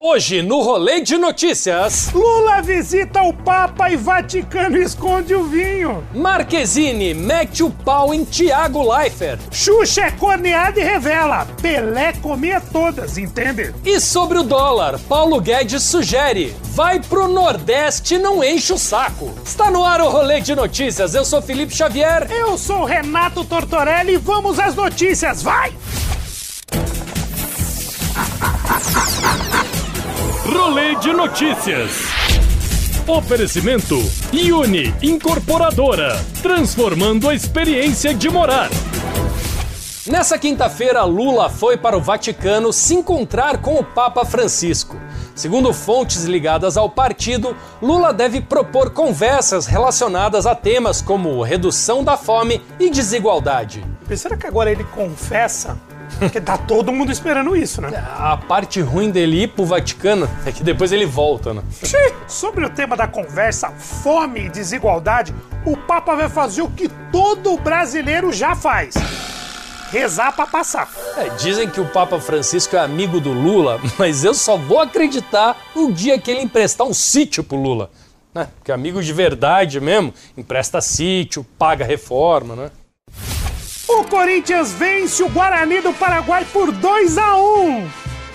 Hoje, no Rolê de Notícias, Lula visita o Papa e Vaticano esconde o vinho. Marquezine mete o pau em Thiago Leifert. Xuxa é corneada e revela. Pelé comia todas, entende? E sobre o dólar, Paulo Guedes sugere: vai pro Nordeste e não enche o saco. Está no ar o Rolê de Notícias. Eu sou Felipe Xavier. Eu sou Renato Tortorelli e vamos às notícias, vai! De notícias. Oferecimento Uni Incorporadora, transformando a experiência de morar. Nessa quinta-feira, Lula foi para o Vaticano se encontrar com o Papa Francisco. Segundo fontes ligadas ao partido, Lula deve propor conversas relacionadas a temas como redução da fome e desigualdade. Será que agora ele confessa? Porque tá todo mundo esperando isso, né? A parte ruim dele ir pro Vaticano é que depois ele volta, né? Sobre o tema da conversa, fome e desigualdade, o Papa vai fazer o que todo brasileiro já faz rezar para passar. É, dizem que o Papa Francisco é amigo do Lula, mas eu só vou acreditar o dia que ele emprestar um sítio pro Lula. Né? Porque amigo de verdade mesmo, empresta sítio, paga reforma, né? O Corinthians vence o Guarani do Paraguai por 2 a 1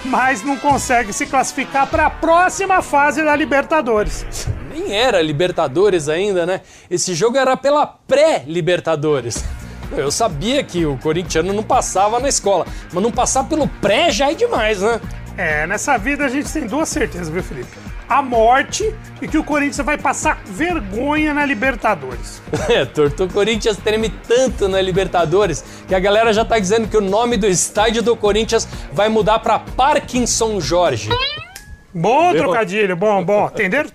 mas não consegue se classificar para a próxima fase da Libertadores. Nem era Libertadores ainda, né? Esse jogo era pela pré-Libertadores. Eu sabia que o corintiano não passava na escola, mas não passar pelo pré já é demais, né? É, nessa vida a gente tem duas certezas, viu, Felipe? A morte e que o Corinthians vai passar vergonha na Libertadores. É, torto, o Corinthians treme tanto na Libertadores que a galera já tá dizendo que o nome do estádio do Corinthians vai mudar para Parkinson Jorge. Bom trocadilho, bom, bom. Entenderam?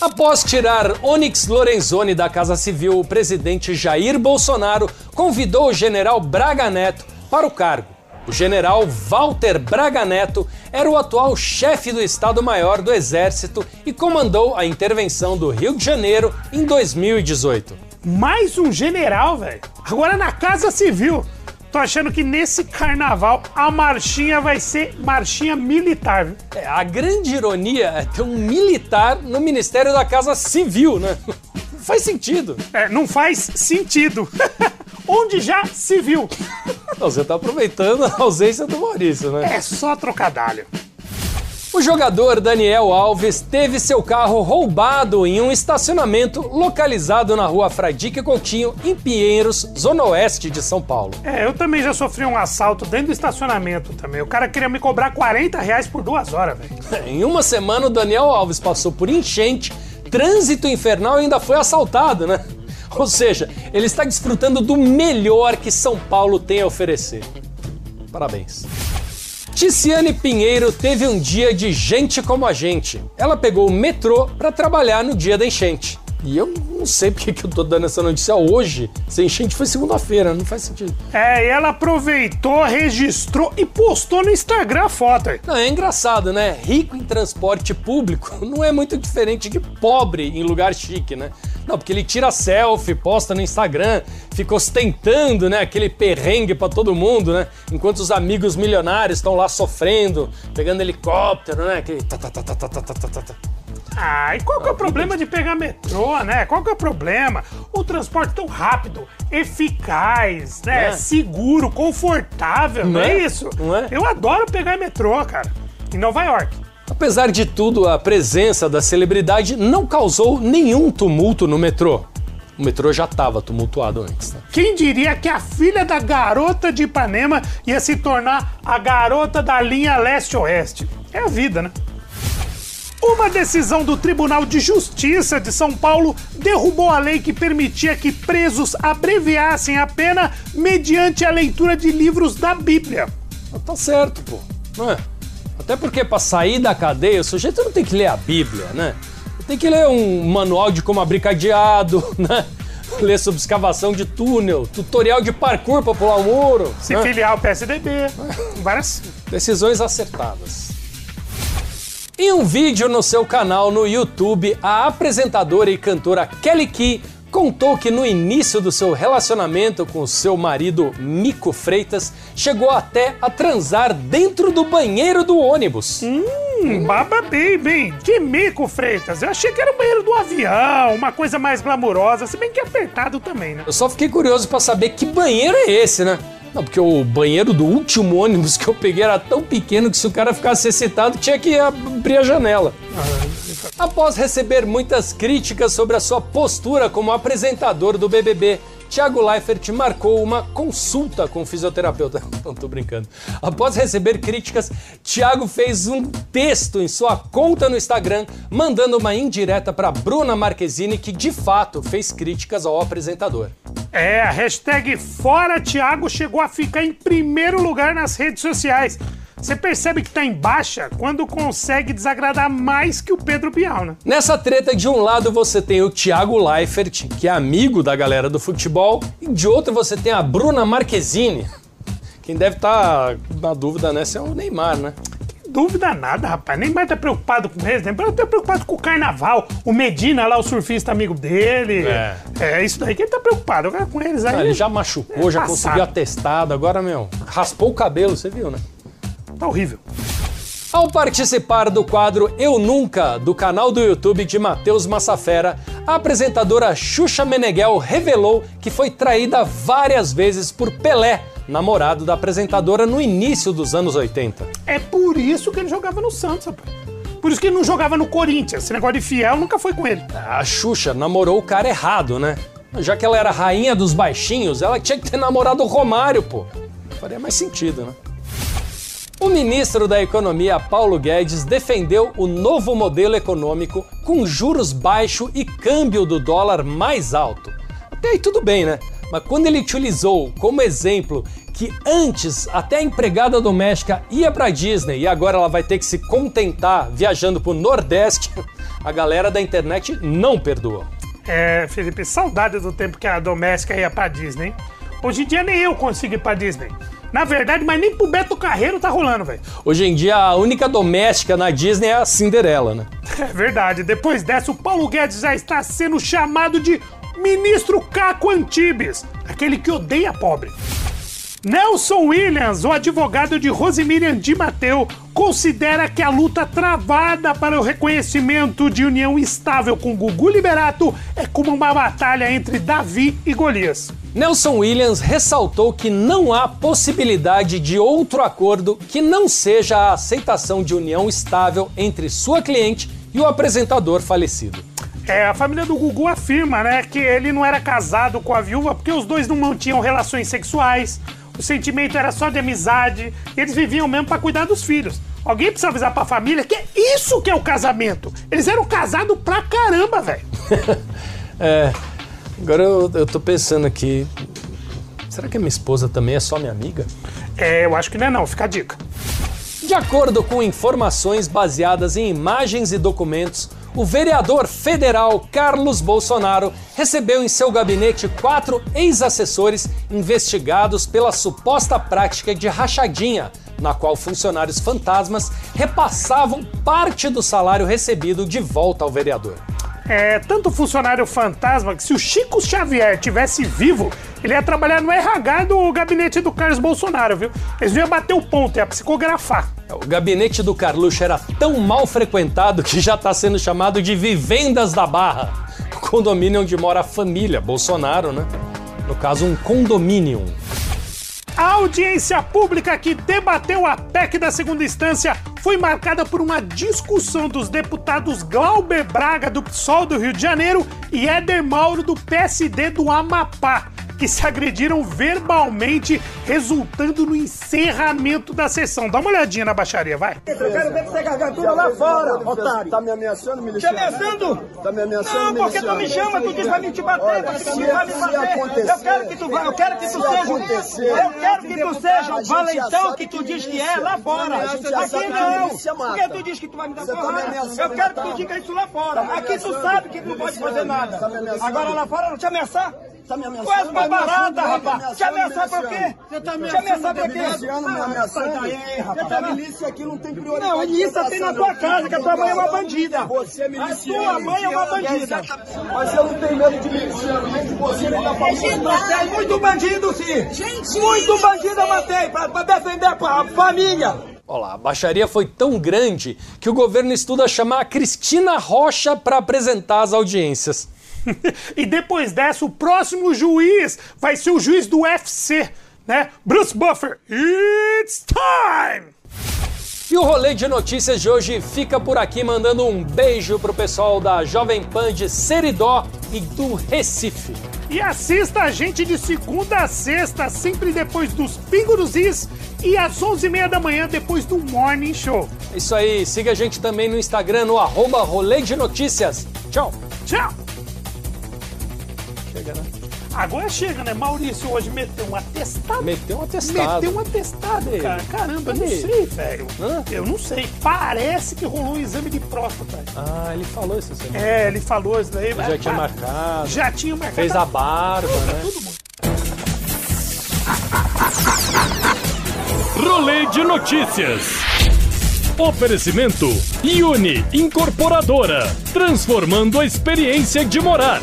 Após tirar Onyx Lorenzoni da Casa Civil, o presidente Jair Bolsonaro convidou o general Braga Neto para o cargo. O general Walter Braga Neto era o atual chefe do Estado-Maior do Exército e comandou a intervenção do Rio de Janeiro em 2018. Mais um general, velho. Agora na Casa Civil. Tô achando que nesse carnaval a marchinha vai ser marchinha militar. Viu? É, a grande ironia é ter um militar no Ministério da Casa Civil, né? Não faz sentido. É, não faz sentido. Onde já se viu. Não, você tá aproveitando a ausência do Maurício, né? É só trocadalho. O jogador Daniel Alves teve seu carro roubado em um estacionamento localizado na rua Fradique Coutinho, em Pinheiros, zona oeste de São Paulo. É, eu também já sofri um assalto dentro do estacionamento também. O cara queria me cobrar 40 reais por duas horas, velho. Em uma semana, o Daniel Alves passou por enchente, trânsito infernal e ainda foi assaltado, né? Ou seja, ele está desfrutando do melhor que São Paulo tem a oferecer. Parabéns. Ticiane Pinheiro teve um dia de gente como a gente. Ela pegou o metrô para trabalhar no dia da enchente. E eu não sei porque que eu tô dando essa notícia hoje. Se a enchente foi segunda-feira, não faz sentido. É, e ela aproveitou, registrou e postou no Instagram a foto. Não, é engraçado, né? Rico em transporte público não é muito diferente de pobre em lugar chique, né? Não, porque ele tira selfie, posta no Instagram, fica ostentando, né, aquele perrengue para todo mundo, né? Enquanto os amigos milionários estão lá sofrendo, pegando helicóptero, né? Aquele. Ah, e qual que é o problema de pegar metrô, né? Qual que é o problema? O transporte tão rápido, eficaz, né? É. Seguro, confortável, não, é? é? isso? Não é? Eu adoro pegar metrô, cara. Em Nova York. Apesar de tudo, a presença da celebridade não causou nenhum tumulto no metrô. O metrô já estava tumultuado antes. Né? Quem diria que a filha da garota de Ipanema ia se tornar a garota da linha leste-oeste? É a vida, né? Uma decisão do Tribunal de Justiça de São Paulo derrubou a lei que permitia que presos abreviassem a pena mediante a leitura de livros da Bíblia. Tá certo, pô. Não é? Até porque para sair da cadeia, o sujeito não tem que ler a Bíblia, né? Tem que ler um manual de como abrir cadeado, né? Ler sobre escavação de túnel, tutorial de parkour para pular o muro. Se né? filiar ao PSDB. Várias. Decisões acertadas. Em um vídeo no seu canal no YouTube, a apresentadora e cantora Kelly Key contou que no início do seu relacionamento com seu marido Mico Freitas, chegou até a transar dentro do banheiro do ônibus. Hum, baba baby. Que mico, Freitas. Eu achei que era o banheiro do avião, uma coisa mais glamurosa, se bem que apertado também, né? Eu só fiquei curioso para saber que banheiro é esse, né? Não, porque o banheiro do último ônibus que eu peguei era tão pequeno que se o cara ficasse excitado tinha que abrir a janela. Após receber muitas críticas sobre a sua postura como apresentador do BBB, Thiago Leifert marcou uma consulta com o fisioterapeuta. Não tô brincando. Após receber críticas, Thiago fez um texto em sua conta no Instagram, mandando uma indireta para Bruna Marquezine, que de fato fez críticas ao apresentador. É, a hashtag Fora Thiago chegou a ficar em primeiro lugar nas redes sociais. Você percebe que tá em baixa quando consegue desagradar mais que o Pedro Bial, né? Nessa treta, de um lado você tem o Thiago Leifert, que é amigo da galera do futebol, e de outro você tem a Bruna Marquezine. Quem deve estar na dúvida nessa é o Neymar, né? Dúvida nada, rapaz. Nem mais tá preocupado com eles, nem tá preocupado com o carnaval. O Medina lá, o surfista amigo dele. É. É, isso daí que ele tá preocupado. Com eles aí. Ah, ele já machucou, É já passado. conseguiu atestado, agora, meu, raspou o cabelo, você viu, né? Tá horrível. Ao participar do quadro Eu Nunca, do canal do YouTube de Matheus Massafera, a apresentadora Xuxa Meneghel revelou que foi traída várias vezes por Pelé, namorado da apresentadora no início dos anos 80. É por isso que ele jogava no Santos, rapaz. Por isso que ele não jogava no Corinthians. Esse negócio de fiel nunca foi com ele. A Xuxa namorou o cara errado, né? Já que ela era rainha dos baixinhos, ela tinha que ter namorado o Romário, pô. Faria mais sentido, né? O ministro da Economia, Paulo Guedes, defendeu o novo modelo econômico com juros baixos e câmbio do dólar mais alto. Até aí tudo bem, né? Mas quando ele utilizou como exemplo que antes até a empregada doméstica ia pra Disney e agora ela vai ter que se contentar viajando pro Nordeste, a galera da internet não perdoa. É, Felipe, saudade do tempo que a doméstica ia pra Disney. Hoje em dia nem eu consigo ir pra Disney. Na verdade, mas nem pro Beto Carreiro tá rolando, velho. Hoje em dia a única doméstica na Disney é a Cinderela, né? É verdade. Depois dessa, o Paulo Guedes já está sendo chamado de Ministro Caco Antibes, aquele que odeia pobre. Nelson Williams, o advogado de Rosemiriam de Mateu, considera que a luta travada para o reconhecimento de união estável com Gugu Liberato é como uma batalha entre Davi e Golias. Nelson Williams ressaltou que não há possibilidade de outro acordo que não seja a aceitação de união estável entre sua cliente e o apresentador falecido. É, a família do Gugu afirma, né, que ele não era casado com a viúva porque os dois não mantinham relações sexuais, o sentimento era só de amizade, e eles viviam mesmo pra cuidar dos filhos. Alguém precisa avisar pra família que é isso que é o casamento. Eles eram casados pra caramba, velho. É, agora eu, eu tô pensando aqui. Será que a minha esposa também é só minha amiga? É, eu acho que não é não, fica a dica. De acordo com informações baseadas em imagens e documentos, o vereador federal Carlos Bolsonaro recebeu em seu gabinete quatro ex-assessores investigados pela suposta prática de rachadinha, na qual funcionários fantasmas repassavam parte do salário recebido de volta ao vereador. É, tanto funcionário fantasma que se o Chico Xavier tivesse vivo, ele ia trabalhar no RH do gabinete do Carlos Bolsonaro, viu? Eles iam bater o ponto, ia psicografar. O gabinete do Carluxo era tão mal frequentado que já está sendo chamado de Vivendas da Barra. O condomínio onde mora a família Bolsonaro, né? No caso, um condomínio. A audiência pública que debateu a PEC da segunda instância foi marcada por uma discussão dos deputados Glauber Braga, do PSOL do Rio de Janeiro, e Éder Mauro, do PSD do Amapá. Que se agrediram verbalmente, resultando no encerramento da sessão. Dá uma olhadinha na baixaria, vai. Eu quero ver você gargantura lá fora, otário. Tá me ameaçando, me Te ameaçando? Tá me ameaçando, Não, porque tu me chama, tu diz pra me te bater, porque tu vai me bater. Eu quero que tu vá, eu quero que tu seja. Eu quero que tu seja o valentão que tu diz que é lá fora. Aqui não. Porque tu diz que tu vai me dar porrada. Eu quero que tu diga isso lá fora. Aqui tu sabe que tu não pode fazer nada. Agora lá fora não te ameaçar? Tá me ameaçando. Tu és uma barata, rapaz. Te ameaçar por quê? Você tá Te ameaçar por quê? miliciano me ameaçando. Daí, Você rapaz. tá milícia aqui, não tem prioridade. Não, milícia tem na tua casa, que a tua mãe é uma bandida. Você é A miliciano. tua mãe é uma bandida. Mas eu não tenho medo de miliciano, nem de você, nem da família. Matei muito bandido, sim. Muito bandido eu matei pra, pra defender a família. Olha lá, a baixaria foi tão grande que o governo estuda chamar a Cristina Rocha para apresentar as audiências. e depois dessa, o próximo juiz vai ser o juiz do UFC, né? Bruce Buffer. It's time! E o rolê de notícias de hoje fica por aqui, mandando um beijo pro pessoal da Jovem Pan de Seridó e do Recife. E assista a gente de segunda a sexta, sempre depois dos Pingo dos Is e às 11h30 da manhã depois do Morning Show. É Isso aí, siga a gente também no Instagram, no arroba rolê de notícias. Tchau! Tchau! Agora chega, né? Maurício hoje meteu um atestado. Meteu um atestado. Meteu um atestado, cara. Caramba, eu não sei, velho. Hã? Eu não sei. Parece que rolou um exame de próstata. Ah, ele falou essa semana. É, ele falou isso daí. Ele já tinha marcado. Já tinha marcado. Fez a barba, né? Todo mundo. Rolê de notícias. Oferecimento Uni Incorporadora, transformando a experiência de morar.